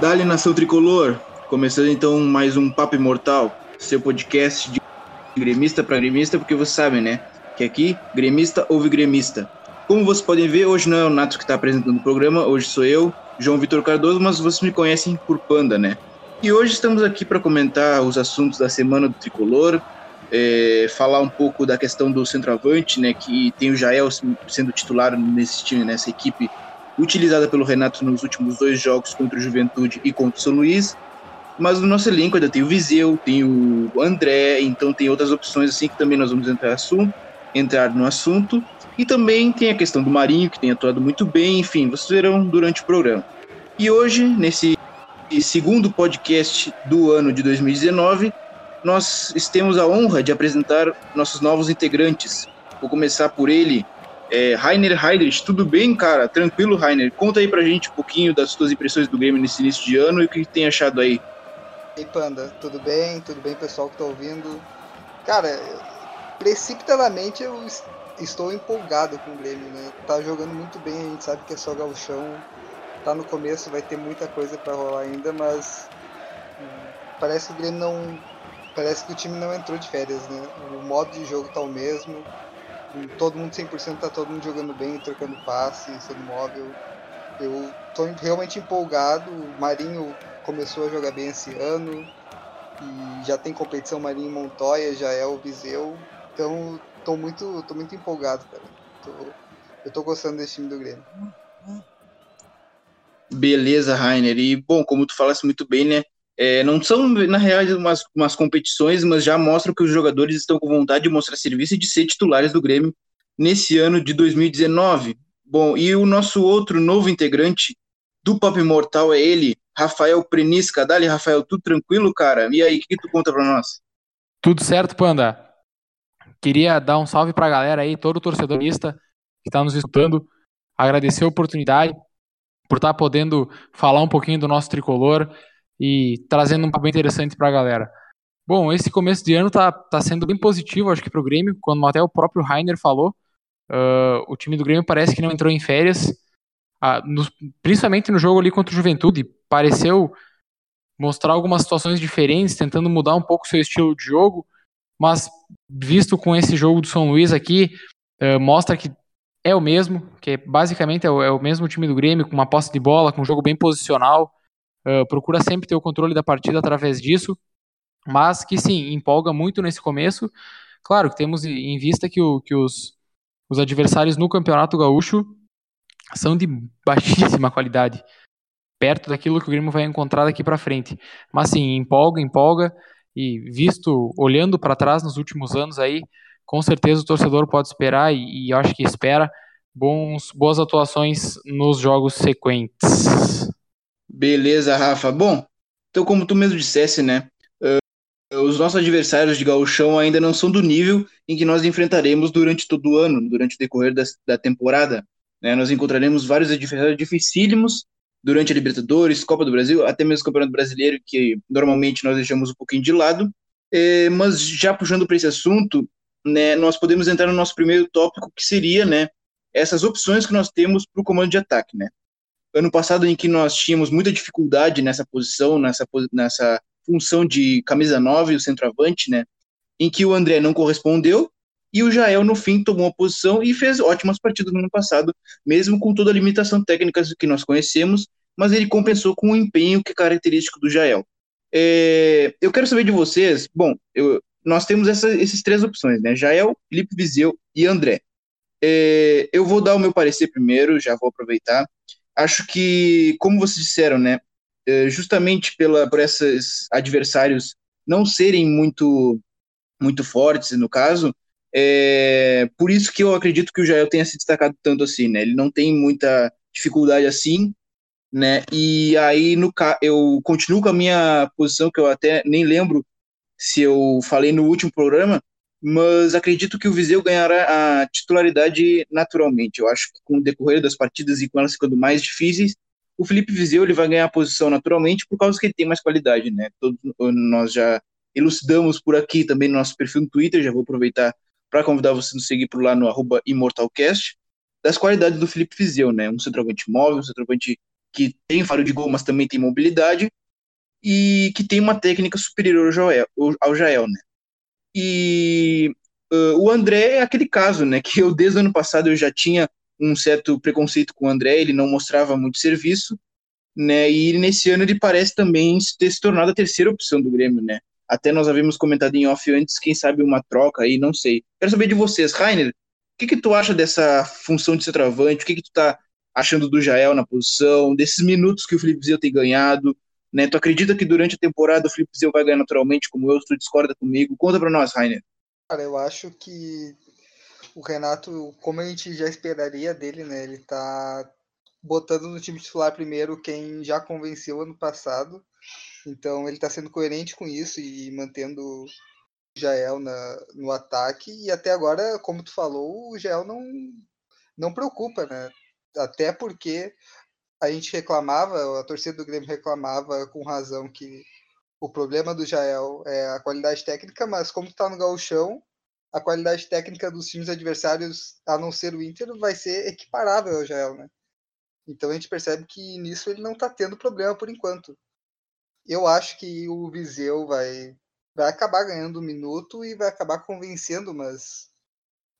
Dali Nação Tricolor, começando então mais um Papo Imortal, seu podcast de gremista para gremista, porque vocês sabem, né? Que aqui, gremista ouve gremista. Como vocês podem ver, hoje não é o Nato que está apresentando o programa, hoje sou eu, João Vitor Cardoso, mas vocês me conhecem por Panda, né? E hoje estamos aqui para comentar os assuntos da semana do Tricolor, é, falar um pouco da questão do centroavante, né? Que tem o Jael sendo titular nesse time, nessa equipe utilizada pelo Renato nos últimos dois jogos contra o Juventude e contra o São Luís. Mas no nosso elenco ainda tem o Viseu, tem o André, então tem outras opções assim que também nós vamos entrar, assunto, entrar no assunto. E também tem a questão do Marinho, que tem atuado muito bem, enfim, vocês verão durante o programa. E hoje, nesse segundo podcast do ano de 2019, nós temos a honra de apresentar nossos novos integrantes. Vou começar por ele, é, Rainer Heidrich, tudo bem, cara? Tranquilo, Rainer? Conta aí pra gente um pouquinho das suas impressões do game nesse início de ano e o que tem achado aí. Ei, Panda, tudo bem? Tudo bem, pessoal que tá ouvindo? Cara, precipitadamente eu estou empolgado com o Grêmio, né? Tá jogando muito bem, a gente sabe que é só galchão. Tá no começo, vai ter muita coisa para rolar ainda, mas hum, parece que o Grêmio não. Parece que o time não entrou de férias, né? O modo de jogo tá o mesmo todo mundo 100%, tá todo mundo jogando bem, trocando passe, sendo móvel. Eu tô realmente empolgado. O Marinho começou a jogar bem esse ano e já tem competição Marinho Montoya, já é o Viseu. Então, tô muito, tô muito empolgado, cara. Tô, eu tô gostando desse time do Grêmio. Beleza, Rainer. E, bom, como tu falaste muito bem, né? É, não são, na realidade, umas, umas competições, mas já mostram que os jogadores estão com vontade de mostrar serviço e de ser titulares do Grêmio nesse ano de 2019. Bom, e o nosso outro novo integrante do Pop Imortal é ele, Rafael Prenisca. Dali, Rafael, tudo tranquilo, cara? E aí, o que, que tu conta pra nós? Tudo certo, Panda. Queria dar um salve pra galera aí, todo torcedorista que está nos escutando, agradecer a oportunidade por estar tá podendo falar um pouquinho do nosso tricolor e trazendo um papo interessante para a galera. Bom, esse começo de ano tá, tá sendo bem positivo, acho que para o Grêmio, quando até o próprio Rainer falou, uh, o time do Grêmio parece que não entrou em férias, uh, no, principalmente no jogo ali contra o Juventude, pareceu mostrar algumas situações diferentes, tentando mudar um pouco seu estilo de jogo, mas visto com esse jogo do São Luís aqui, uh, mostra que é o mesmo, que basicamente é o, é o mesmo time do Grêmio, com uma posse de bola, com um jogo bem posicional, uh, procura sempre ter o controle da partida através disso, mas que sim, empolga muito nesse começo. Claro que temos em vista que, o, que os, os adversários no Campeonato Gaúcho são de baixíssima qualidade, perto daquilo que o Grêmio vai encontrar daqui para frente. Mas sim, empolga, empolga, e visto, olhando para trás nos últimos anos aí, com certeza o torcedor pode esperar, e, e acho que espera, bons, boas atuações nos jogos sequentes. Beleza, Rafa. Bom, então como tu mesmo dissesse, né? Uh, os nossos adversários de gauchão ainda não são do nível em que nós enfrentaremos durante todo o ano, durante o decorrer da, da temporada. Né? Nós encontraremos vários adversários dificílimos durante a Libertadores, Copa do Brasil, até mesmo o Campeonato Brasileiro, que normalmente nós deixamos um pouquinho de lado. É, mas já puxando para esse assunto, né, nós podemos entrar no nosso primeiro tópico, que seria né, essas opções que nós temos para o comando de ataque. Né? Ano passado em que nós tínhamos muita dificuldade nessa posição, nessa, nessa função de camisa 9, o centroavante, né? Em que o André não correspondeu e o Jael, no fim, tomou a posição e fez ótimas partidas no ano passado, mesmo com toda a limitação técnica que nós conhecemos, mas ele compensou com o empenho que é característico do Jael. É, eu quero saber de vocês, bom, eu, nós temos essa, essas três opções, né? Jael, Felipe Viseu e André. É, eu vou dar o meu parecer primeiro, já vou aproveitar acho que, como vocês disseram, né, é, justamente pela, por esses adversários não serem muito, muito fortes, no caso, é por isso que eu acredito que o Jael tenha se destacado tanto assim, né? Ele não tem muita dificuldade assim, né? E aí no eu continuo com a minha posição que eu até nem lembro se eu falei no último programa, mas acredito que o Viseu ganhará a titularidade naturalmente. Eu acho que com o decorrer das partidas e com elas ficando mais difíceis, o Felipe Viseu ele vai ganhar a posição naturalmente por causa que ele tem mais qualidade, né? Todos nós já elucidamos por aqui também no nosso perfil no Twitter, já vou aproveitar para convidar você a nos seguir por lá no ImortalCast, das qualidades do Felipe Viseu, né? Um centroavante móvel, um centroavante que tem faro de gol, mas também tem mobilidade, e que tem uma técnica superior ao Jael, ao Jael né? E uh, o André é aquele caso, né? Que eu desde o ano passado eu já tinha um certo preconceito com o André, ele não mostrava muito serviço, né? E nesse ano ele parece também ter se tornado a terceira opção do Grêmio, né? Até nós havíamos comentado em off antes, quem sabe uma troca aí, não sei. Quero saber de vocês, Rainer, o que, que tu acha dessa função de centroavante? O que, que tu tá achando do Jael na posição, desses minutos que o Felipe Zio tem ganhado? Né? Tu acredita que durante a temporada o Felipe Zio vai ganhar naturalmente, como eu? Tu discorda comigo? Conta pra nós, Rainer. Cara, eu acho que o Renato, como a gente já esperaria dele, né? Ele tá botando no time titular primeiro quem já convenceu ano passado. Então ele tá sendo coerente com isso e mantendo o Jael na, no ataque. E até agora, como tu falou, o Jael não, não preocupa, né? Até porque a gente reclamava, a torcida do Grêmio reclamava com razão que o problema do Jael é a qualidade técnica, mas como está no gauchão, a qualidade técnica dos times adversários, a não ser o Inter, vai ser equiparável ao Jael, né? Então a gente percebe que nisso ele não está tendo problema por enquanto. Eu acho que o Viseu vai, vai acabar ganhando um minuto e vai acabar convencendo, mas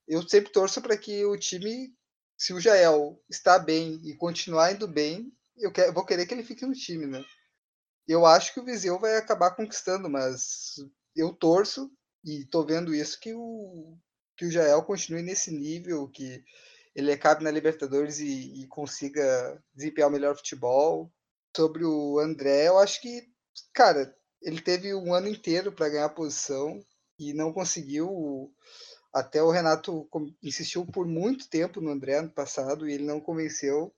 eu sempre torço para que o time se o Jael está bem e continuar indo bem, eu quero, vou querer que ele fique no time, né? Eu acho que o Viseu vai acabar conquistando, mas eu torço e tô vendo isso que o que o Jael continue nesse nível, que ele acabe na Libertadores e, e consiga desempenhar o melhor futebol. Sobre o André, eu acho que, cara, ele teve um ano inteiro para ganhar a posição e não conseguiu até o Renato insistiu por muito tempo no André no passado e ele não convenceu.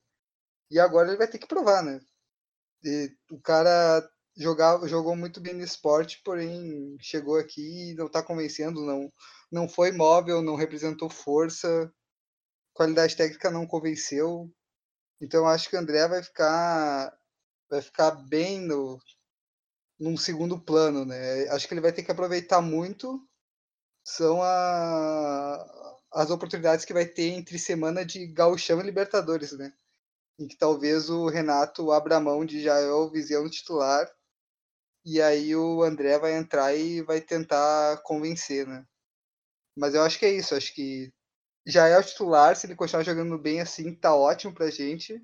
E agora ele vai ter que provar, né? E o cara jogar, jogou muito bem no esporte, porém chegou aqui e não está convencendo, não, não foi móvel, não representou força, qualidade técnica não convenceu. Então acho que o André vai ficar vai ficar bem no num segundo plano, né? Acho que ele vai ter que aproveitar muito são a, as oportunidades que vai ter entre semana de Gauchão e Libertadores, né? Em que talvez o Renato abra mão de Jael Viseu no titular e aí o André vai entrar e vai tentar convencer, né? Mas eu acho que é isso, acho que já é o titular, se ele continuar jogando bem assim, tá ótimo pra gente.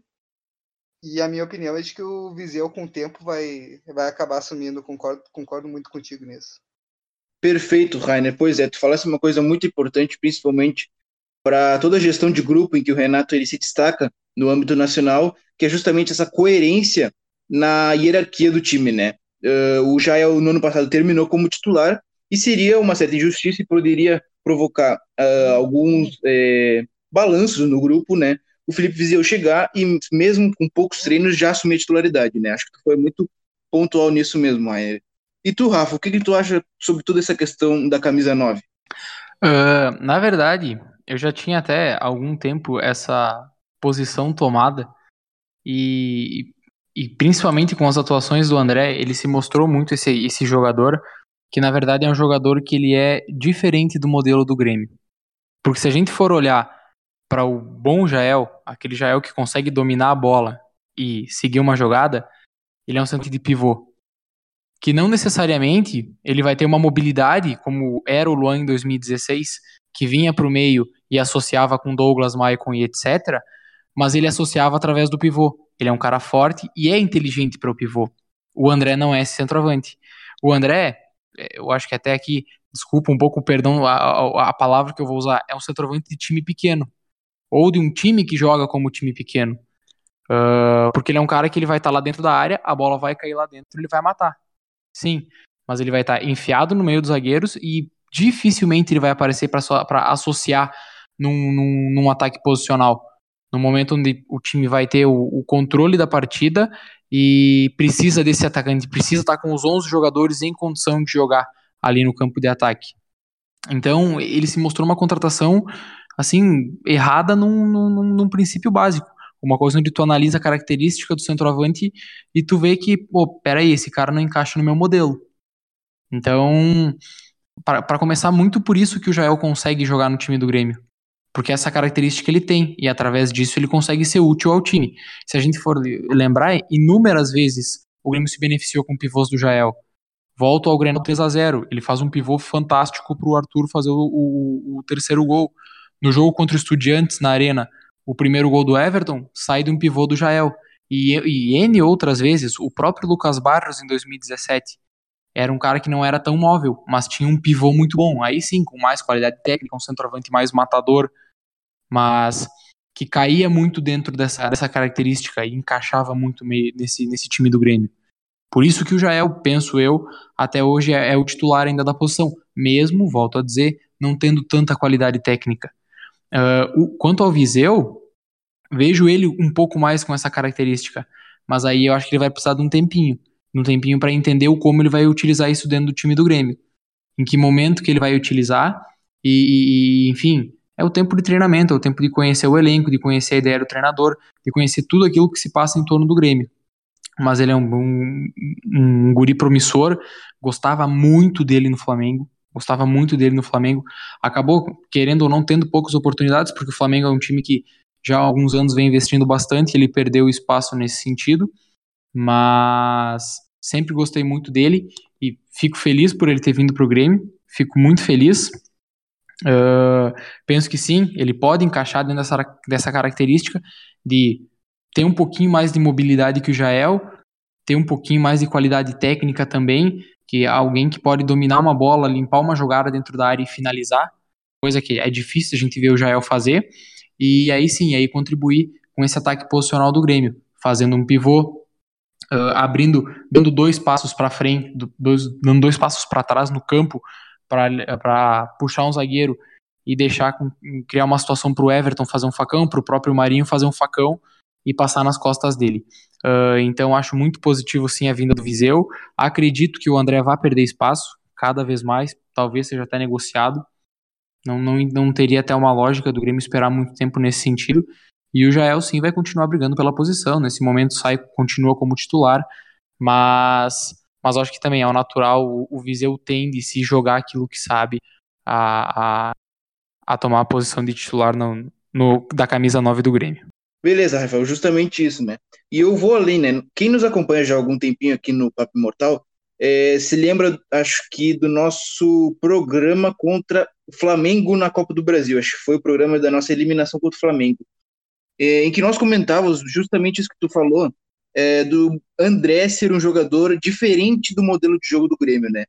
E a minha opinião é de que o Viseu com o tempo vai, vai acabar assumindo, concordo, concordo muito contigo nisso. Perfeito, Rainer. Pois é, tu falasse uma coisa muito importante, principalmente para toda a gestão de grupo em que o Renato ele se destaca no âmbito nacional, que é justamente essa coerência na hierarquia do time, né? Uh, o Jael no ano passado terminou como titular e seria uma certa injustiça e poderia provocar uh, alguns é, balanços no grupo, né? O Felipe Vizeu chegar e mesmo com poucos treinos já assumir a titularidade, né? Acho que tu foi muito pontual nisso mesmo, Rainer. E tu, Rafa, o que, que tu acha sobre toda essa questão da camisa 9? Uh, na verdade, eu já tinha até algum tempo essa posição tomada e, e principalmente com as atuações do André, ele se mostrou muito esse, esse jogador que na verdade é um jogador que ele é diferente do modelo do Grêmio. Porque se a gente for olhar para o bom Jael, aquele Jael que consegue dominar a bola e seguir uma jogada, ele é um centro de pivô que não necessariamente ele vai ter uma mobilidade, como era o Luan em 2016, que vinha para o meio e associava com Douglas, Maicon e etc., mas ele associava através do pivô. Ele é um cara forte e é inteligente para o pivô. O André não é esse centroavante. O André, é, eu acho que até aqui, desculpa um pouco, perdão a, a, a palavra que eu vou usar, é um centroavante de time pequeno. Ou de um time que joga como time pequeno. Uh, porque ele é um cara que ele vai estar tá lá dentro da área, a bola vai cair lá dentro, ele vai matar. Sim, mas ele vai estar enfiado no meio dos zagueiros e dificilmente ele vai aparecer para associar num, num, num, ataque posicional. No momento onde o time vai ter o, o, controle da partida e precisa desse atacante, precisa estar com os 11 jogadores em condição de jogar ali no campo de ataque. Então, ele se mostrou uma contratação assim errada num, num, num princípio básico. Uma coisa onde tu analisa a característica do centroavante e tu vê que, pô, peraí, esse cara não encaixa no meu modelo. Então, para começar, muito por isso que o Jael consegue jogar no time do Grêmio. porque essa característica ele tem, e através disso ele consegue ser útil ao time. Se a gente for lembrar, inúmeras vezes o Grêmio se beneficiou com pivôs do Jael. Volto ao Grêmio 3 a 0 ele faz um pivô fantástico para o Arthur fazer o, o, o terceiro gol. No jogo contra o Estudiantes, na Arena, o primeiro gol do Everton sai de um pivô do Jael. E, e N outras vezes, o próprio Lucas Barros em 2017 era um cara que não era tão móvel, mas tinha um pivô muito bom. Aí sim, com mais qualidade técnica, um centroavante mais matador, mas que caía muito dentro dessa, dessa característica e encaixava muito nesse, nesse time do Grêmio. Por isso que o Jael, penso eu, até hoje é, é o titular ainda da posição, mesmo, volto a dizer, não tendo tanta qualidade técnica. Uh, o, quanto ao Viseu, vejo ele um pouco mais com essa característica, mas aí eu acho que ele vai precisar de um tempinho, um tempinho para entender como ele vai utilizar isso dentro do time do Grêmio, em que momento que ele vai utilizar e, e enfim, é o tempo de treinamento, é o tempo de conhecer o elenco, de conhecer a ideia do treinador, de conhecer tudo aquilo que se passa em torno do Grêmio. Mas ele é um, um, um guri promissor, gostava muito dele no Flamengo, gostava muito dele no Flamengo. Acabou, querendo ou não, tendo poucas oportunidades, porque o Flamengo é um time que já há alguns anos vem investindo bastante, ele perdeu espaço nesse sentido, mas sempre gostei muito dele e fico feliz por ele ter vindo para o Grêmio, fico muito feliz. Uh, penso que sim, ele pode encaixar dentro dessa, dessa característica de ter um pouquinho mais de mobilidade que o Jael, ter um pouquinho mais de qualidade técnica também, que é alguém que pode dominar uma bola, limpar uma jogada dentro da área e finalizar, coisa que é difícil a gente ver o Jael fazer. E aí sim, aí contribuir com esse ataque posicional do Grêmio, fazendo um pivô, uh, abrindo, dando dois passos para frente, dois, dando dois passos para trás no campo para puxar um zagueiro e deixar criar uma situação para o Everton fazer um facão, para o próprio Marinho fazer um facão e passar nas costas dele. Uh, então acho muito positivo sim a vinda do Viseu. Acredito que o André vai perder espaço cada vez mais, talvez seja até negociado. Não, não, não teria até uma lógica do Grêmio esperar muito tempo nesse sentido. E o Jael sim vai continuar brigando pela posição. Nesse momento sai, continua como titular, mas, mas acho que também é o natural. O, o Viseu tende, se jogar aquilo que sabe, a, a, a tomar a posição de titular no, no, da camisa 9 do Grêmio. Beleza, Rafael, justamente isso, né? E eu vou além, né? Quem nos acompanha já há algum tempinho aqui no Papo Imortal é, se lembra, acho que, do nosso programa contra o Flamengo na Copa do Brasil. Acho que foi o programa da nossa eliminação contra o Flamengo. É, em que nós comentávamos justamente isso que tu falou, é, do André ser um jogador diferente do modelo de jogo do Grêmio, né?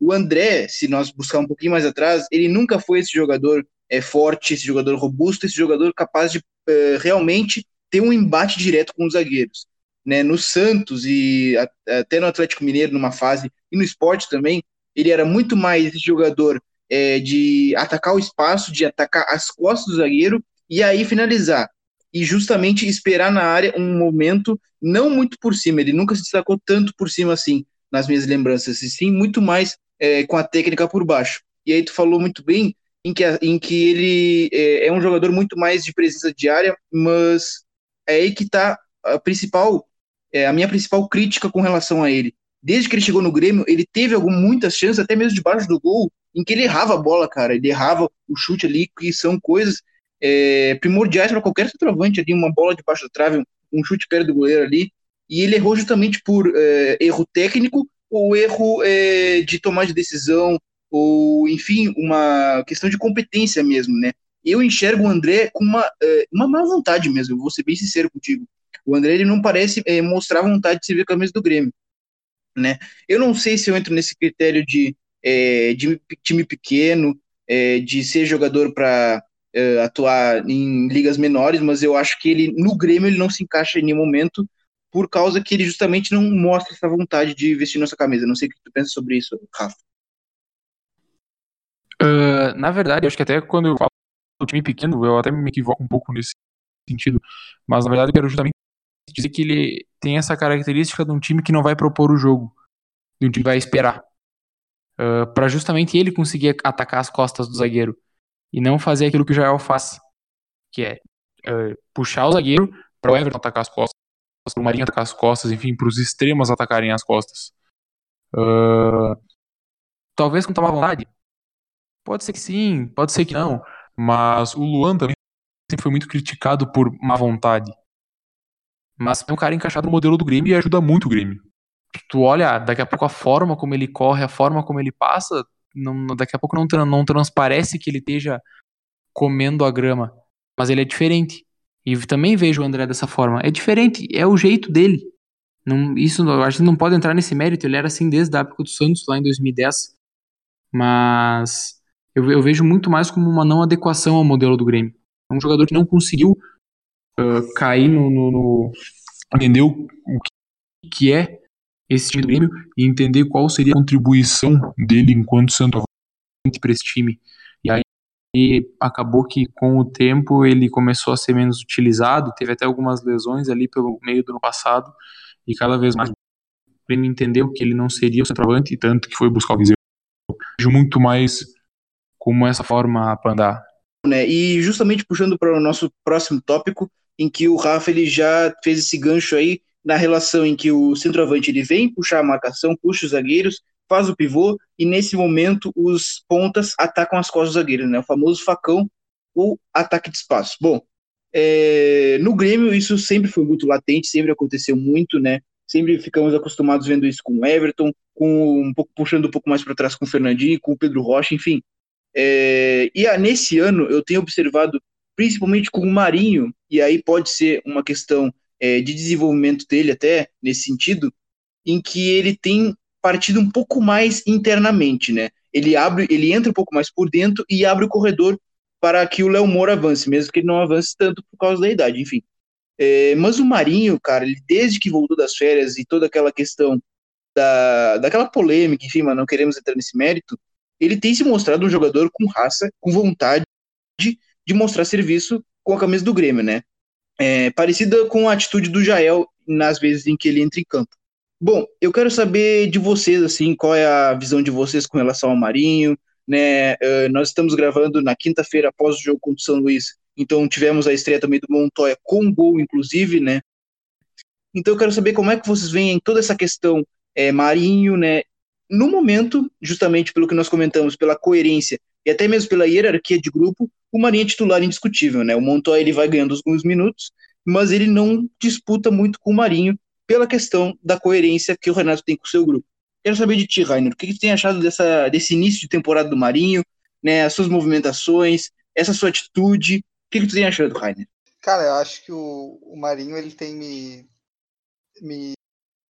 O André, se nós buscar um pouquinho mais atrás, ele nunca foi esse jogador é, forte, esse jogador robusto, esse jogador capaz de é, realmente ter um embate direto com os zagueiros né, no Santos e até no Atlético Mineiro numa fase e no esporte também, ele era muito mais esse jogador é, de atacar o espaço, de atacar as costas do zagueiro e aí finalizar. E justamente esperar na área um momento não muito por cima, ele nunca se destacou tanto por cima assim, nas minhas lembranças, e sim muito mais é, com a técnica por baixo. E aí tu falou muito bem em que, em que ele é, é um jogador muito mais de presença diária, mas é aí que está a principal é, a minha principal crítica com relação a ele. Desde que ele chegou no Grêmio, ele teve algumas, muitas chances, até mesmo debaixo do gol, em que ele errava a bola, cara. Ele errava o chute ali, que são coisas é, primordiais para qualquer centroavante ali, uma bola debaixo da trave, um, chute perto do goleiro ali. E ele errou justamente por é, erro técnico ou erro é, de tomar de decisão, ou enfim, uma questão de competência mesmo, né? Eu enxergo o André com uma, é, uma má vontade mesmo, vou ser bem sincero contigo. O André ele não parece é, mostrar vontade de se com a camisa do Grêmio. Né? Eu não sei se eu entro nesse critério de, é, de time pequeno, é, de ser jogador para atuar em ligas menores, mas eu acho que ele no Grêmio ele não se encaixa em nenhum momento por causa que ele justamente não mostra essa vontade de vestir nossa camisa. Não sei o que tu pensa sobre isso, Rafa. Uh, na verdade, acho que até quando eu falo do time pequeno, eu até me equivoco um pouco nesse sentido, mas na verdade eu quero justamente dizer que ele tem essa característica de um time que não vai propor o jogo, de um time que vai esperar. Uh, para justamente ele conseguir atacar as costas do zagueiro e não fazer aquilo que o Jael faz, que é uh, puxar o zagueiro para o Everton atacar as costas, para o Marinho atacar as costas, enfim, para os extremos atacarem as costas. Uh, talvez com tomar vontade. Pode ser que sim, pode ser que não. Mas o Luan também sempre foi muito criticado por má vontade. Mas é um cara encaixado no modelo do Grêmio e ajuda muito o Grêmio. Tu olha, daqui a pouco a forma como ele corre, a forma como ele passa, não, daqui a pouco não, não transparece que ele esteja comendo a grama. Mas ele é diferente. E também vejo o André dessa forma. É diferente, é o jeito dele. Não, isso a gente não pode entrar nesse mérito. Ele era assim desde a época do Santos, lá em 2010. Mas eu, eu vejo muito mais como uma não adequação ao modelo do Grêmio. É um jogador que não conseguiu uh, cair no, no, no, entender o, que é esse time do Grêmio e entender qual seria a contribuição dele enquanto centroavante para esse time. E aí acabou que com o tempo ele começou a ser menos utilizado, teve até algumas lesões ali pelo meio do ano passado e cada vez mais o Grêmio entendeu que ele não seria o centroavante, tanto que foi buscar o Viseu. Vejo muito mais como essa forma para andar. Né? E justamente puxando para o nosso próximo tópico, em que o Rafa ele já fez esse gancho aí na relação em que o centroavante ele vem puxar a marcação, puxa os zagueiros, faz o pivô e nesse momento os pontas atacam as costas dos zagueiros, né? O famoso facão ou ataque de espaço. Bom, é, no Grêmio isso sempre foi muito latente, sempre aconteceu muito, né? Sempre ficamos acostumados vendo isso com o Everton, com um pouco puxando um pouco mais para trás com o Fernandinho, com o Pedro Rocha, enfim. É, e ah, nesse ano eu tenho observado, principalmente com o Marinho, e aí pode ser uma questão é, de desenvolvimento dele até nesse sentido, em que ele tem partido um pouco mais internamente, né? Ele abre, ele entra um pouco mais por dentro e abre o corredor para que o Léo Moura avance, mesmo que ele não avance tanto por causa da idade, enfim. É, mas o Marinho, cara, ele, desde que voltou das férias e toda aquela questão da, daquela polêmica, enfim, mas não queremos entrar nesse mérito, ele tem se mostrado um jogador com raça, com vontade de, mostrar serviço com a camisa do Grêmio, né? é, parecida com a atitude do Jael nas vezes em que ele entra em campo. Bom, eu quero saber de vocês, assim, qual é a visão de vocês com relação ao Marinho, né? Uh, nós estamos gravando na quinta-feira após o jogo contra o São Luís, então tivemos a estreia também do Montoya com gol, inclusive, né? Então eu quero saber como é que vocês veem toda essa questão é, Marinho, né? No momento, justamente pelo que nós comentamos, pela coerência e até mesmo pela hierarquia de grupo, o Marinho é titular indiscutível, né? O Montoya ele vai ganhando alguns minutos, mas ele não disputa muito com o Marinho pela questão da coerência que o Renato tem com o seu grupo. Quero saber de ti, Rainer, o que, que tem achado dessa, desse início de temporada do Marinho, né? As suas movimentações, essa sua atitude, o que, que tu tem achado, Rainer? Cara, eu acho que o, o Marinho ele tem me, me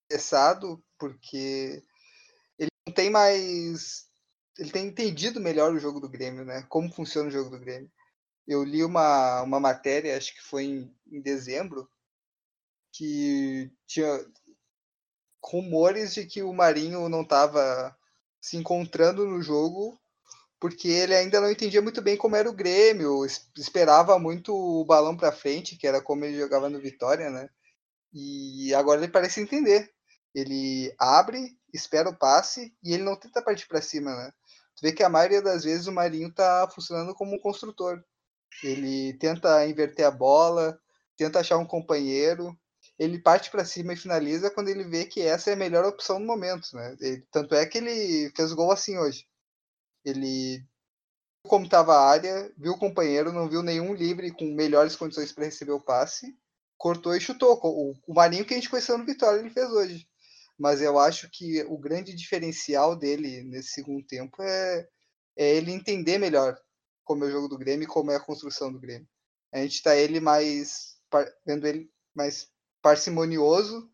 interessado porque tem mais ele tem entendido melhor o jogo do Grêmio, né? Como funciona o jogo do Grêmio. Eu li uma, uma matéria, acho que foi em, em dezembro, que tinha rumores de que o Marinho não estava se encontrando no jogo porque ele ainda não entendia muito bem como era o Grêmio, esperava muito o balão para frente, que era como ele jogava no Vitória, né? E agora ele parece entender. Ele abre, espera o passe e ele não tenta partir para cima, né? Tu vê que a maioria das vezes o Marinho tá funcionando como um construtor. Ele tenta inverter a bola, tenta achar um companheiro, ele parte para cima e finaliza quando ele vê que essa é a melhor opção no momento, né? Ele, tanto é que ele fez gol assim hoje. Ele viu como estava a área, viu o companheiro, não viu nenhum livre com melhores condições para receber o passe, cortou e chutou. O, o Marinho que a gente conheceu no Vitória ele fez hoje mas eu acho que o grande diferencial dele nesse segundo tempo é, é ele entender melhor como é o jogo do Grêmio e como é a construção do Grêmio. A gente está ele mais vendo ele mais parcimonioso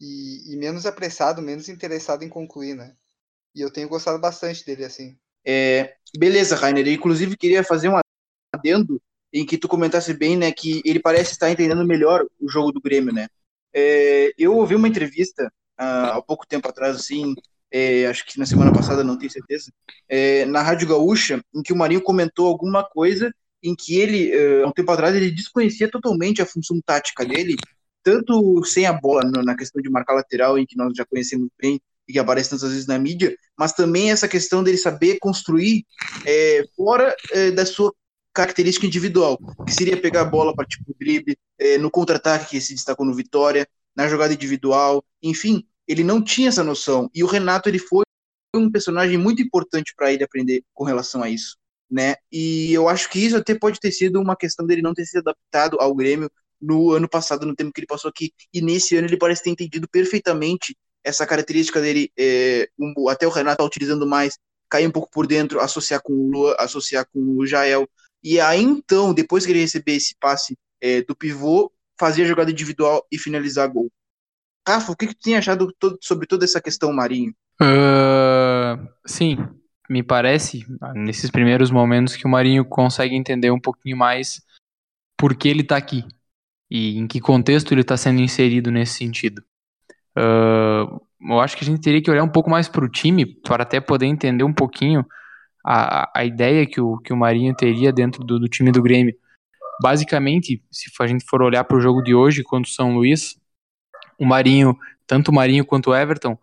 e, e, menos apressado, menos interessado em concluir, né? E eu tenho gostado bastante dele assim. É, beleza, Rainer. Eu, inclusive queria fazer um adendo em que tu comentasse bem, né, que ele parece estar entendendo melhor o jogo do Grêmio, né? É, eu ouvi uma entrevista há pouco tempo atrás, assim, é, acho que na semana passada, não tenho certeza, é, na Rádio Gaúcha, em que o Marinho comentou alguma coisa em que ele, é, há um tempo atrás, ele desconhecia totalmente a função tática dele, tanto sem a bola, na questão de marcar lateral, em que nós já conhecemos bem e que aparece tantas vezes na mídia, mas também essa questão dele saber construir é, fora é, da sua característica individual, que seria pegar a bola para tipo drible, é, no contra-ataque que se destacou no Vitória, na jogada individual, enfim, ele não tinha essa noção. E o Renato ele foi um personagem muito importante para ele aprender com relação a isso. né? E eu acho que isso até pode ter sido uma questão dele não ter se adaptado ao Grêmio no ano passado, no tempo que ele passou aqui. E nesse ano ele parece ter entendido perfeitamente essa característica dele, é, um, até o Renato tá utilizando mais, cair um pouco por dentro, associar com o Lua, associar com o Jael. E aí então, depois que ele receber esse passe é, do pivô, fazer a jogada individual e finalizar gol. Rafa, o que, que tu tem achado todo, sobre toda essa questão, Marinho? Uh, sim, me parece, nesses primeiros momentos, que o Marinho consegue entender um pouquinho mais por que ele está aqui e em que contexto ele está sendo inserido nesse sentido. Uh, eu acho que a gente teria que olhar um pouco mais para o time para até poder entender um pouquinho a, a ideia que o, que o Marinho teria dentro do, do time do Grêmio. Basicamente, se a gente for olhar para o jogo de hoje contra o São Luís, o Marinho, tanto o Marinho quanto o Everton,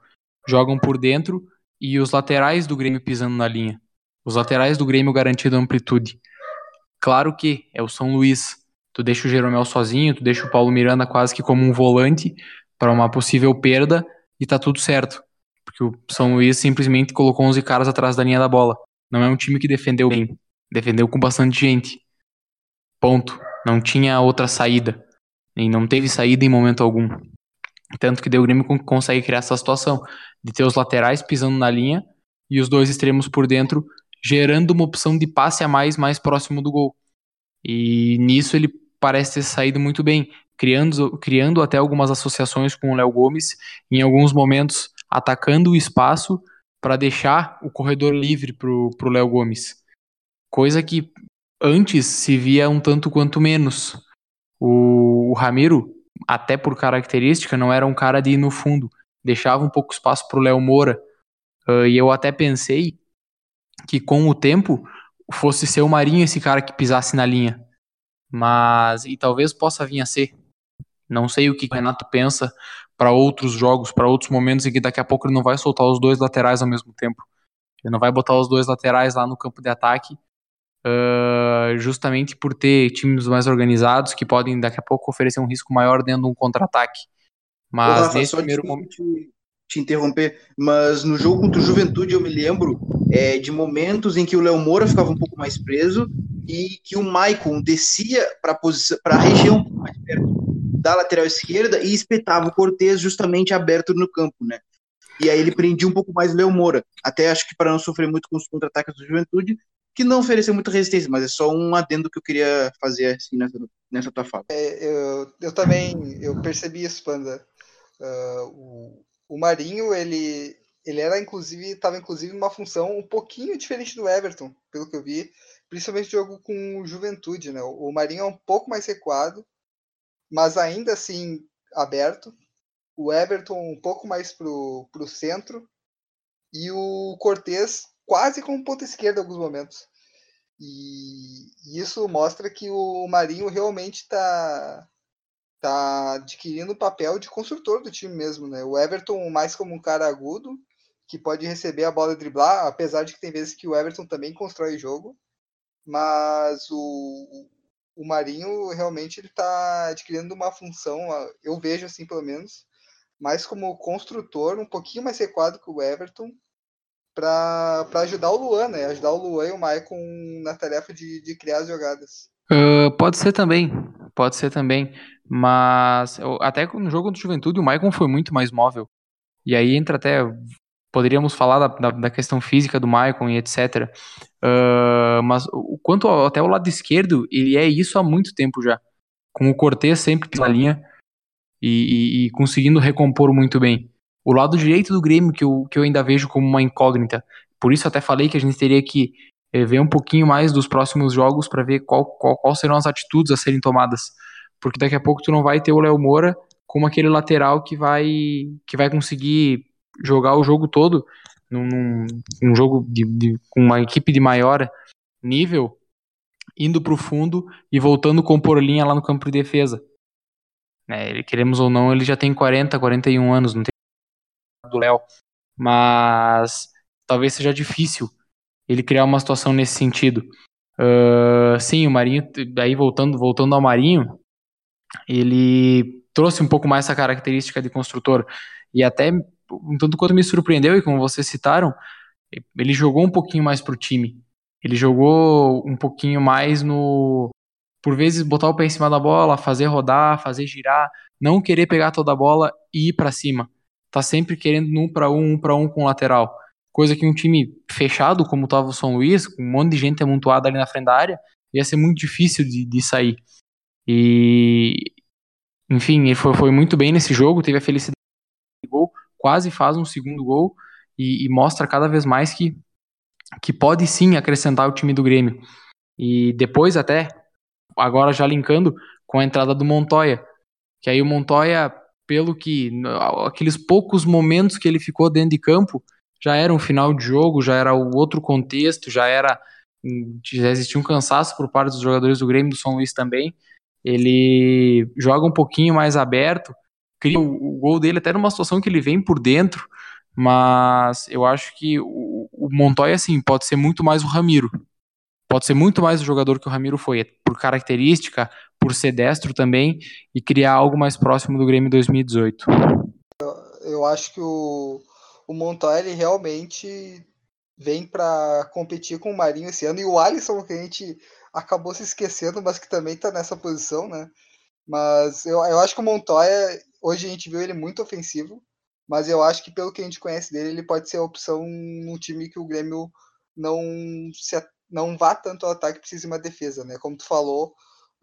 jogam por dentro e os laterais do Grêmio pisando na linha. Os laterais do Grêmio garantindo amplitude. Claro que é o São Luís. Tu deixa o Jeromel sozinho, tu deixa o Paulo Miranda quase que como um volante para uma possível perda e tá tudo certo. Porque o São Luís simplesmente colocou 11 caras atrás da linha da bola. Não é um time que defendeu bem. Defendeu com bastante gente. Ponto. Não tinha outra saída. E não teve saída em momento algum. Tanto que o Grêmio consegue criar essa situação de ter os laterais pisando na linha e os dois extremos por dentro, gerando uma opção de passe a mais mais próximo do gol. E nisso ele parece ter saído muito bem, criando, criando até algumas associações com o Léo Gomes, em alguns momentos atacando o espaço para deixar o corredor livre para o Léo Gomes. Coisa que antes se via um tanto quanto menos. O, o Ramiro até por característica, não era um cara de ir no fundo. Deixava um pouco espaço para o Léo Moura. Uh, e eu até pensei que com o tempo fosse ser o Marinho esse cara que pisasse na linha. Mas, e talvez possa vir a ser. Não sei o que o Renato pensa para outros jogos, para outros momentos em que daqui a pouco ele não vai soltar os dois laterais ao mesmo tempo. Ele não vai botar os dois laterais lá no campo de ataque uh, justamente por ter times mais organizados que podem daqui a pouco oferecer um risco maior dentro de um contra-ataque. Mas Rafa, nesse primeiro momento. Te, te, interromper, mas no jogo contra o Juventude eu me lembro é, de momentos em que o Léo Moura ficava um pouco mais preso e que o Maicon descia para a região mais perto da lateral esquerda e espetava o Cortez justamente aberto no campo, né? E aí ele prendia um pouco mais o Léo Moura, até acho que para não sofrer muito com os contra-ataques do Juventude, que não ofereceu muita resistência, mas é só um adendo que eu queria fazer assim nessa, nessa tua fala. É, eu, eu também eu percebi isso, Panda. Uh, o, o Marinho, ele, ele era inclusive, estava inclusive numa função um pouquinho diferente do Everton, pelo que eu vi, principalmente jogo com Juventude, né? O Marinho é um pouco mais recuado, mas ainda assim aberto. O Everton um pouco mais pro, pro centro e o Cortez quase como ponta esquerda em alguns momentos. E isso mostra que o Marinho realmente está tá adquirindo o papel de construtor do time mesmo, né? O Everton mais como um cara agudo, que pode receber a bola e driblar, apesar de que tem vezes que o Everton também constrói jogo, mas o, o Marinho realmente ele está adquirindo uma função, eu vejo assim pelo menos, mais como construtor, um pouquinho mais recuado que o Everton, para ajudar o Luan, né? Ajudar o Luan e o Maicon na tarefa de, de criar as jogadas. Uh, pode ser também, pode ser também. Mas até no jogo do Juventude o Maicon foi muito mais móvel. E aí entra até. Poderíamos falar da, da, da questão física do Maicon e etc. Uh, mas o quanto até o lado esquerdo, ele é isso há muito tempo já. Com o Cortez sempre na linha e, e, e conseguindo recompor muito bem. O lado direito do Grêmio, que eu, que eu ainda vejo como uma incógnita. Por isso até falei que a gente teria que é, ver um pouquinho mais dos próximos jogos para ver qual, qual, qual serão as atitudes a serem tomadas. Porque daqui a pouco tu não vai ter o Léo Moura como aquele lateral que vai, que vai conseguir jogar o jogo todo num, num, jogo de, de, com uma equipe de maior nível, indo para o fundo e voltando com por linha lá no campo de defesa. É, queremos ou não, ele já tem 40, 41 anos, não tem do Léo, mas talvez seja difícil ele criar uma situação nesse sentido. Uh, sim, o Marinho, daí voltando, voltando ao Marinho, ele trouxe um pouco mais essa característica de construtor e até um tanto quanto me surpreendeu e como vocês citaram, ele jogou um pouquinho mais pro time. Ele jogou um pouquinho mais no. Por vezes botar o pé em cima da bola, fazer rodar, fazer girar, não querer pegar toda a bola e ir para cima. Tá sempre querendo um para um, um para um com o lateral. Coisa que um time fechado, como estava o São Luís, com um monte de gente amontoada ali na frente da área, ia ser muito difícil de, de sair. E. Enfim, ele foi, foi muito bem nesse jogo, teve a felicidade de gol, quase faz um segundo gol e, e mostra cada vez mais que que pode sim acrescentar o time do Grêmio. E depois até, agora já linkando com a entrada do Montoya, que aí o Montoya, pelo que aqueles poucos momentos que ele ficou dentro de campo, já era um final de jogo, já era o outro contexto, já era já existia um cansaço por parte dos jogadores do Grêmio do São Luís também. Ele joga um pouquinho mais aberto, cria o, o gol dele até numa situação que ele vem por dentro, mas eu acho que o, o Montoya, assim, pode ser muito mais o Ramiro. Pode ser muito mais o jogador que o Ramiro foi, por característica, por ser destro também, e criar algo mais próximo do Grêmio 2018. Eu, eu acho que o, o Montoya, realmente vem para competir com o Marinho esse ano, e o Alisson, que a gente acabou se esquecendo, mas que também está nessa posição, né? Mas eu, eu acho que o Montoya, hoje a gente viu ele muito ofensivo, mas eu acho que pelo que a gente conhece dele, ele pode ser a opção num time que o Grêmio não se não vá tanto ao ataque, precisa de uma defesa, né? Como tu falou,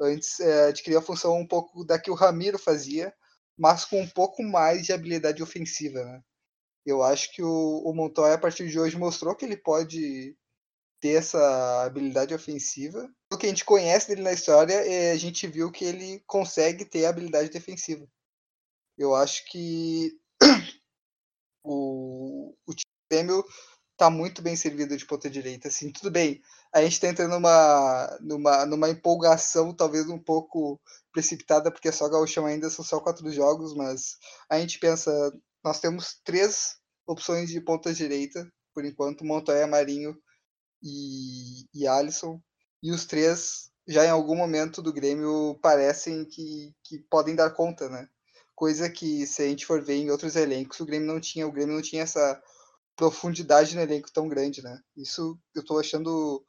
antes é, adquirir a função um pouco da que o Ramiro fazia, mas com um pouco mais de habilidade ofensiva, né? Eu acho que o, o Montoya, a partir de hoje, mostrou que ele pode ter essa habilidade ofensiva. O que a gente conhece dele na história, é, a gente viu que ele consegue ter habilidade defensiva. Eu acho que o, o Grêmio tá muito bem servido de ponta direita. Assim, tudo bem, a gente tá entrando numa, numa, numa empolgação talvez um pouco precipitada, porque só gauchão ainda, são só quatro jogos, mas a gente pensa, nós temos três opções de ponta direita, por enquanto, Montoya, Marinho e, e Alisson, e os três já em algum momento do Grêmio parecem que, que podem dar conta, né? coisa que se a gente for ver em outros elencos, o Grêmio não tinha, o Grêmio não tinha essa profundidade no elenco tão grande, né? Isso eu estou achando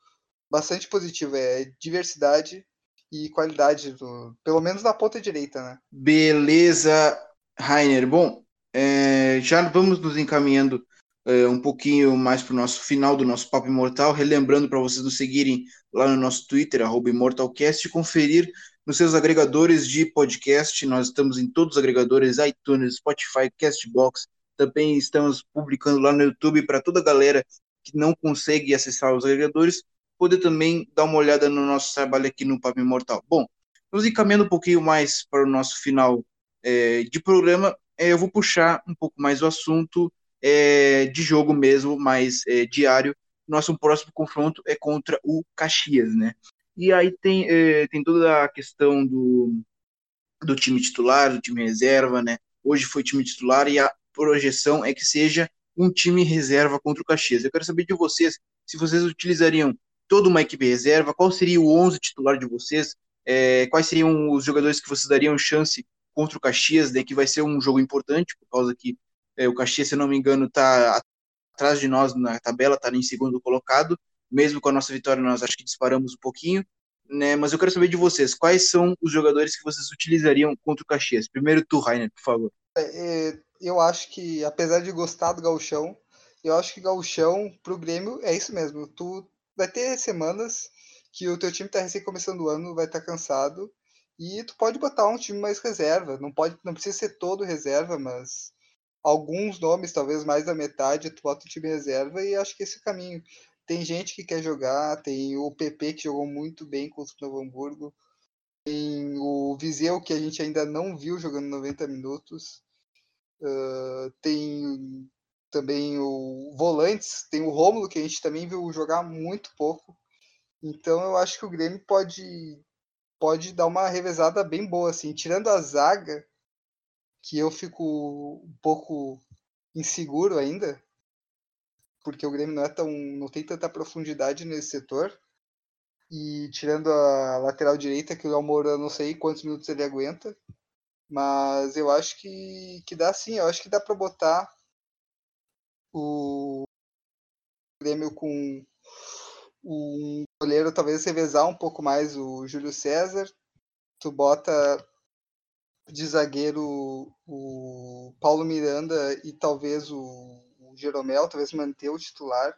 bastante positivo, é diversidade e qualidade, do, pelo menos na ponta direita, né? Beleza, Rainer. Bom, é, já vamos nos encaminhando é, um pouquinho mais para o nosso final do nosso Papo Imortal, relembrando para vocês nos seguirem lá no nosso Twitter, ImortalCast, e conferir nos seus agregadores de podcast. Nós estamos em todos os agregadores, iTunes, Spotify, Castbox. Também estamos publicando lá no YouTube para toda a galera que não consegue acessar os agregadores, poder também dar uma olhada no nosso trabalho aqui no Papo Imortal. Bom, nos encaminhando um pouquinho mais para o nosso final é, de programa, é, eu vou puxar um pouco mais o assunto é, de jogo mesmo, mais é, diário. Nosso próximo confronto é contra o Caxias, né? E aí tem, é, tem toda a questão do, do time titular, do time reserva, né? Hoje foi time titular e a projeção é que seja um time reserva contra o Caxias. Eu quero saber de vocês se vocês utilizariam toda uma equipe reserva, qual seria o 11 titular de vocês, é, quais seriam os jogadores que vocês dariam chance contra o Caxias, né, que vai ser um jogo importante, por causa que é, o Caxias, se não me engano, está atrás de nós na tabela, está em segundo colocado, mesmo com a nossa vitória, nós acho que disparamos um pouquinho, né? Mas eu quero saber de vocês, quais são os jogadores que vocês utilizariam contra o Caxias? Primeiro tu, Rainer, por favor. É, é eu acho que, apesar de gostar do gauchão, eu acho que gauchão pro Grêmio é isso mesmo. Tu vai ter semanas que o teu time tá recém começando o ano, vai estar tá cansado, e tu pode botar um time mais reserva. Não pode, não precisa ser todo reserva, mas alguns nomes, talvez mais da metade, tu bota o time reserva e acho que esse é o caminho. Tem gente que quer jogar, tem o PP que jogou muito bem contra o Novo Hamburgo, tem o Viseu que a gente ainda não viu jogando 90 minutos, uh, tem também o Volantes, tem o Rômulo que a gente também viu jogar muito pouco. Então eu acho que o Grêmio pode pode dar uma revezada bem boa assim, tirando a zaga que eu fico um pouco inseguro ainda porque o Grêmio não é tão. não tem tanta profundidade nesse setor. E tirando a lateral direita, que o Léo Moura não sei quantos minutos ele aguenta. Mas eu acho que, que dá sim, eu acho que dá para botar o Grêmio com um goleiro talvez revezar um pouco mais o Júlio César. Tu bota de zagueiro o Paulo Miranda e talvez o, Jeromel, talvez manter o titular.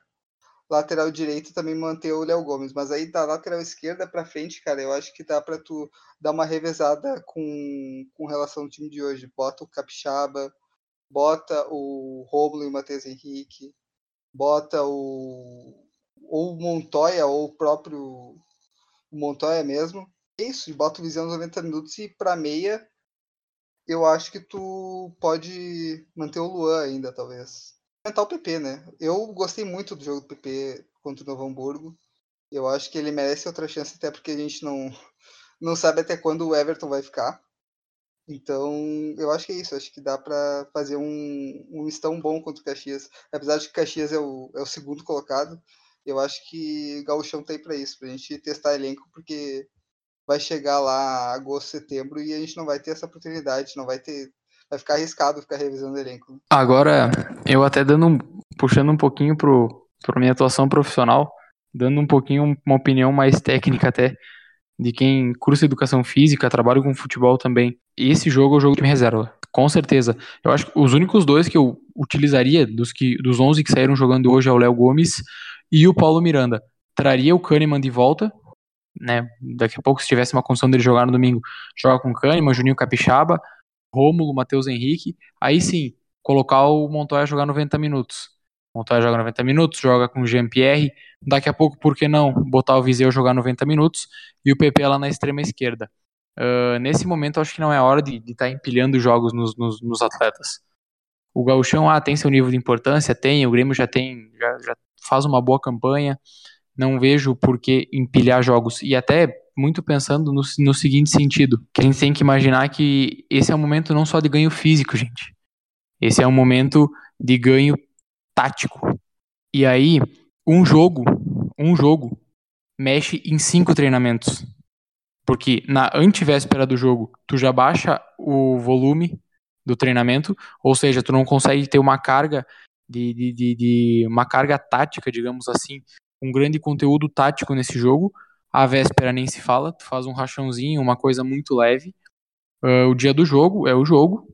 Lateral direito também manter o Léo Gomes, mas aí da lateral esquerda para frente, cara, eu acho que dá para tu dar uma revezada com, com relação ao time de hoje. Bota o Capixaba, bota o Romulo e o Matheus Henrique, bota o ou o Montoya ou o próprio Montoya mesmo. É isso, bota o nos 90 minutos e para meia eu acho que tu pode manter o Luan ainda, talvez. Aumentar o PP, né? Eu gostei muito do jogo do PP contra o Novo Hamburgo. Eu acho que ele merece outra chance, até porque a gente não, não sabe até quando o Everton vai ficar. Então, eu acho que é isso. Acho que dá para fazer um, um mistão bom contra o Caxias. Apesar de que o Caxias é o, é o segundo colocado, eu acho que Gauchão tá aí para isso, pra gente testar elenco, porque vai chegar lá agosto, setembro e a gente não vai ter essa oportunidade, não vai ter. Vai ficar arriscado ficar revisando elenco. Agora, eu até dando puxando um pouquinho pro, pro minha atuação profissional, dando um pouquinho uma opinião mais técnica até de quem cursa educação física, trabalha com futebol também. Esse jogo é o jogo de reserva, com certeza. Eu acho que os únicos dois que eu utilizaria dos que dos 11 que saíram jogando hoje é o Léo Gomes e o Paulo Miranda. Traria o Kahneman de volta, né? Daqui a pouco, se tivesse uma condição dele jogar no domingo, joga com Kahneman, Juninho Capixaba, Rômulo, Matheus Henrique. Aí sim, colocar o Montoya jogar 90 minutos. Montoya joga 90 minutos, joga com o Jean-Pierre. Daqui a pouco, por que não botar o Viseu jogar 90 minutos e o PP lá na extrema esquerda? Uh, nesse momento, acho que não é hora de estar tá empilhando jogos nos, nos, nos, atletas. O Gauchão ah, tem seu nível de importância, tem, o Grêmio já tem, já, já faz uma boa campanha, não vejo por que empilhar jogos. E até muito pensando no, no seguinte sentido, que a gente tem que imaginar que esse é um momento não só de ganho físico, gente. Esse é um momento de ganho tático. E aí, um jogo, um jogo mexe em cinco treinamentos. Porque na antivéspera do jogo, tu já baixa o volume do treinamento, ou seja, tu não consegue ter uma carga de, de, de, de uma carga tática, digamos assim, um grande conteúdo tático nesse jogo. A véspera nem se fala, tu faz um rachãozinho, uma coisa muito leve. Uh, o dia do jogo é o jogo.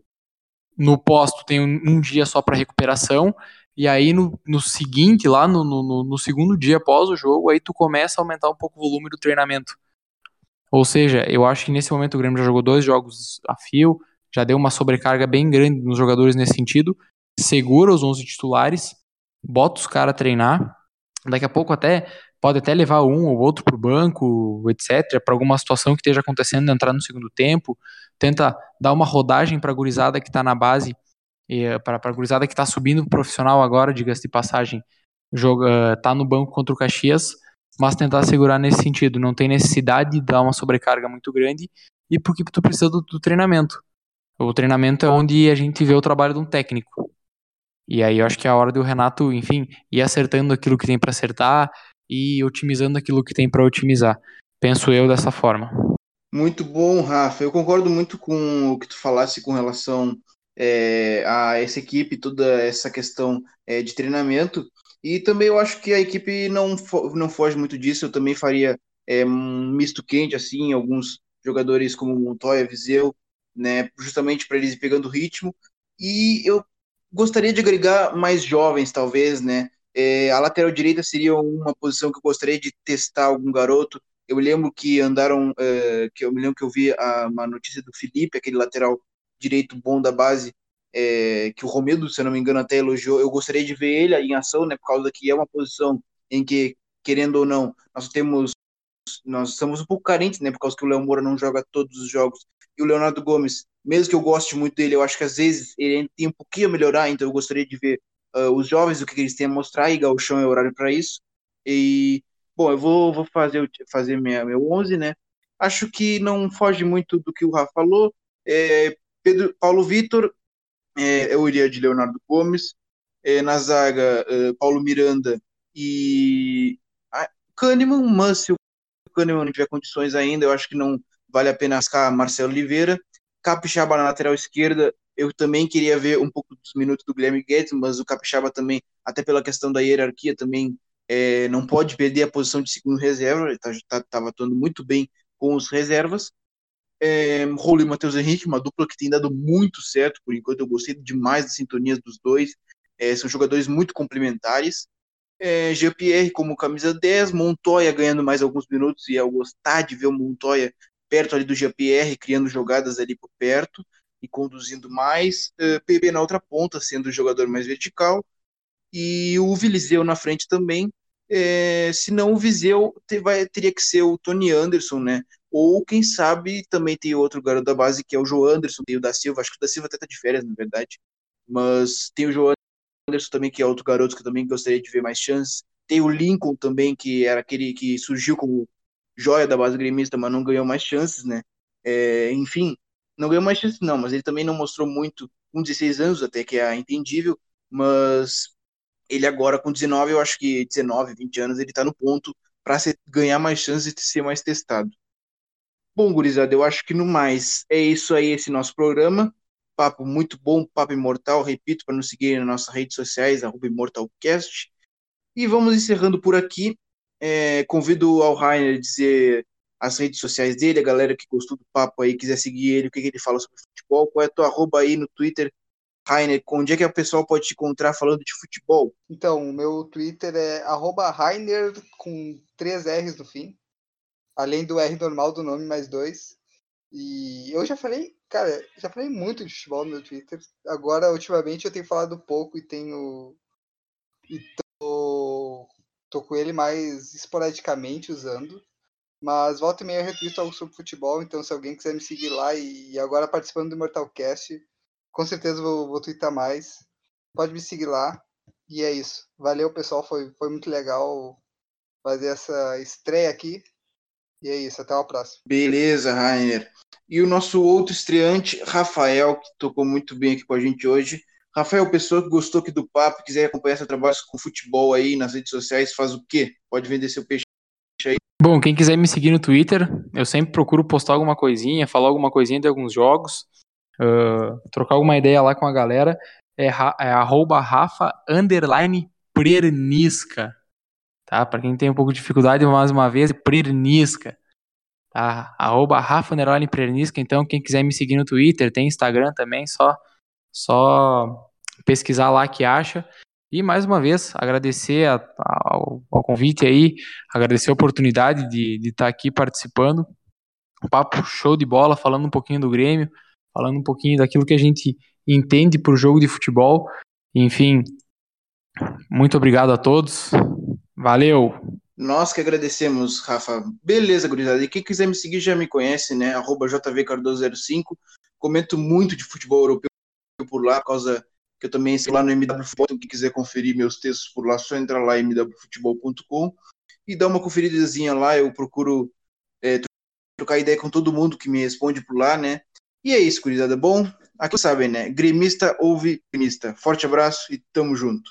No pós, tu tem um, um dia só para recuperação. E aí, no, no seguinte, lá no, no, no, segundo dia após o jogo, aí tu começa a aumentar um pouco o volume do treinamento. Ou seja, eu acho que nesse momento o Grêmio já jogou dois jogos a fio, já deu uma sobrecarga bem grande nos jogadores nesse sentido. Segura os 11 titulares, bota os caras a treinar Daqui a pouco até pode até levar um ou outro para o banco, etc., para alguma situação que esteja acontecendo, entrar no segundo tempo, tenta dar uma rodagem para a gurizada que está na base, para a gurizada que está subindo pro profissional agora, diga-se de passagem, joga, tá no banco contra o Caxias, mas tentar segurar nesse sentido, não tem necessidade de dar uma sobrecarga muito grande, e porque tu precisa do, do treinamento. O treinamento é onde a gente vê o trabalho de um técnico. E aí eu acho que é a hora do Renato, enfim, ir acertando aquilo que tem para acertar e otimizando aquilo que tem para otimizar. Penso eu dessa forma. Muito bom, Rafa. Eu concordo muito com o que tu falasse com relação é, a essa equipe, toda essa questão é, de treinamento. E também eu acho que a equipe não, não foge muito disso. Eu também faria é, um misto quente, assim, alguns jogadores como Montoya, Viseu, né, justamente para eles ir pegando ritmo. E eu gostaria de agregar mais jovens, talvez, né? É, a lateral direita seria uma posição que eu gostaria de testar algum garoto. Eu lembro que andaram, é, que eu me lembro que eu vi a, uma notícia do Felipe, aquele lateral direito bom da base, é, que o Romildo, se não me engano, até elogiou. Eu gostaria de ver ele em ação, né? Por causa que é uma posição em que, querendo ou não, nós temos nós estamos um pouco carentes, né? Por causa que o Léo Moura não joga todos os jogos. E o Leonardo Gomes, mesmo que eu goste muito dele, eu acho que às vezes ele tem um pouquinho a melhorar, então eu gostaria de ver uh, os jovens, o que eles têm a mostrar, e Galchão é horário para isso. E, bom, eu vou, vou fazer, fazer minha, meu 11, né? Acho que não foge muito do que o Rafa falou. É, Pedro, Paulo Vitor, é, eu iria de Leonardo Gomes. É, na zaga, uh, Paulo Miranda e Kahneman, mas se o Kahneman não tiver condições ainda, eu acho que não vale a pena ficar Marcelo Oliveira. Capixaba na lateral esquerda, eu também queria ver um pouco dos minutos do Guilherme Guedes, mas o Capixaba também, até pela questão da hierarquia, também é, não pode perder a posição de segundo reserva, ele estava tá, tá, atuando muito bem com os reservas. É, Rolo e Matheus Henrique, uma dupla que tem dado muito certo, por enquanto eu gostei demais da sintonia dos dois, é, são jogadores muito complementares. É, Jean-Pierre como camisa 10, Montoya ganhando mais alguns minutos, e eu gostar de ver o Montoya perto ali do Jean-Pierre, criando jogadas ali por perto e conduzindo mais. É, PB na outra ponta, sendo o jogador mais vertical. E o Viliseu na frente também. É, se não, o Viseu te, vai, teria que ser o Tony Anderson, né? Ou quem sabe também tem outro garoto da base que é o João Anderson, tem o da Silva, acho que o da Silva até tá de férias, na verdade. Mas tem o João Anderson também, que é outro garoto que eu também gostaria de ver mais chances. Tem o Lincoln também, que era aquele que surgiu como joia da base gremista, mas não ganhou mais chances, né? É, enfim, não ganhou mais chances, não, mas ele também não mostrou muito com 16 anos, até que é entendível, mas ele agora com 19, eu acho que 19, 20 anos, ele tá no ponto para ganhar mais chances de ser mais testado. Bom, gurizada, eu acho que no mais é isso aí, esse nosso programa. Papo muito bom, papo imortal, repito, para nos seguir nas nossas redes sociais, arroba imortalcast. E vamos encerrando por aqui. É, convido ao Rainer a dizer as redes sociais dele, a galera que gostou do papo aí, quiser seguir ele, o que, que ele fala sobre futebol, qual é a tua arroba aí no Twitter, Rainer, onde é que o pessoal pode te encontrar falando de futebol? Então, o meu Twitter é Rainer com três R's no fim, além do R normal do nome, mais dois. E eu já falei, cara, já falei muito de futebol no meu Twitter. Agora, ultimamente, eu tenho falado pouco e tenho. E tô tô com ele mais esporadicamente usando. Mas volta e meia eu algo sobre futebol, então se alguém quiser me seguir lá e agora participando do Mortalcast, com certeza vou, vou twittar mais. Pode me seguir lá. E é isso. Valeu, pessoal. Foi, foi muito legal fazer essa estreia aqui. E é isso. Até a próxima. Beleza, Rainer. E o nosso outro estreante, Rafael, que tocou muito bem aqui com a gente hoje. Rafael, pessoa que gostou aqui do papo, quiser acompanhar seu trabalho com futebol aí nas redes sociais, faz o quê? Pode vender seu peixe aí. Bom, quem quiser me seguir no Twitter, eu sempre procuro postar alguma coisinha, falar alguma coisinha de alguns jogos, uh, trocar alguma ideia lá com a galera. É, é arroba Rafa underline Prernisca. Tá? Para quem tem um pouco de dificuldade, mais uma vez, Prernisca. Tá? Arroba Rafa underline Prernisca. Então, quem quiser me seguir no Twitter, tem Instagram também, só, só pesquisar lá que acha. E mais uma vez, agradecer a, a, ao, ao, convite aí, agradecer a oportunidade de, estar tá aqui participando. Um papo show de bola, falando um pouquinho do Grêmio, falando um pouquinho daquilo que a gente entende por jogo de futebol. Enfim, muito obrigado a todos. Valeu! Nós que agradecemos, Rafa. Beleza, gurizada. E quem quiser me seguir já me conhece, né? Arroba JVCardoso05. Comento muito de futebol europeu por lá, por causa que eu também sei lá no MW Futebol, quem quiser conferir meus textos por lá, só entrar lá em mwfutebol.com e dar uma conferidazinha lá, eu procuro é, trocar ideia com todo mundo que me responde por lá, né? E é isso, curidada. Bom, aqui sabem, né? Gremista ouve gremista. Forte abraço e tamo junto.